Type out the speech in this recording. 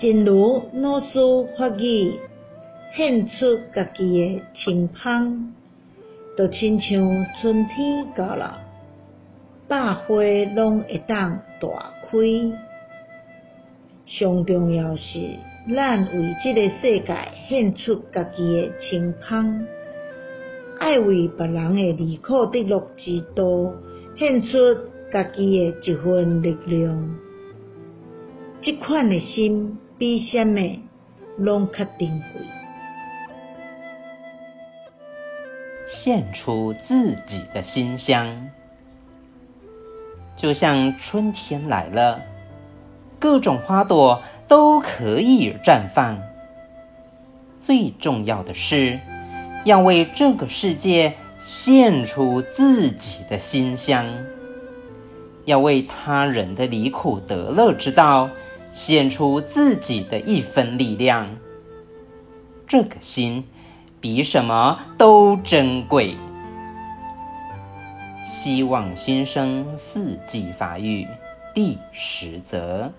真如老师法语，献出家己的清芳，就亲像春天到了，百花拢会当大开。上重要是，咱为这个世界献出家己的清芳，爱为别人的离苦得乐之道，献出家己的一份力量。这款的心，比什么拢较珍贵。献出自己的馨香，就像春天来了。各种花朵都可以绽放。最重要的是，要为这个世界献出自己的馨香，要为他人的离苦得乐之道献出自己的一分力量。这个心比什么都珍贵。希望新生四季发育第十则。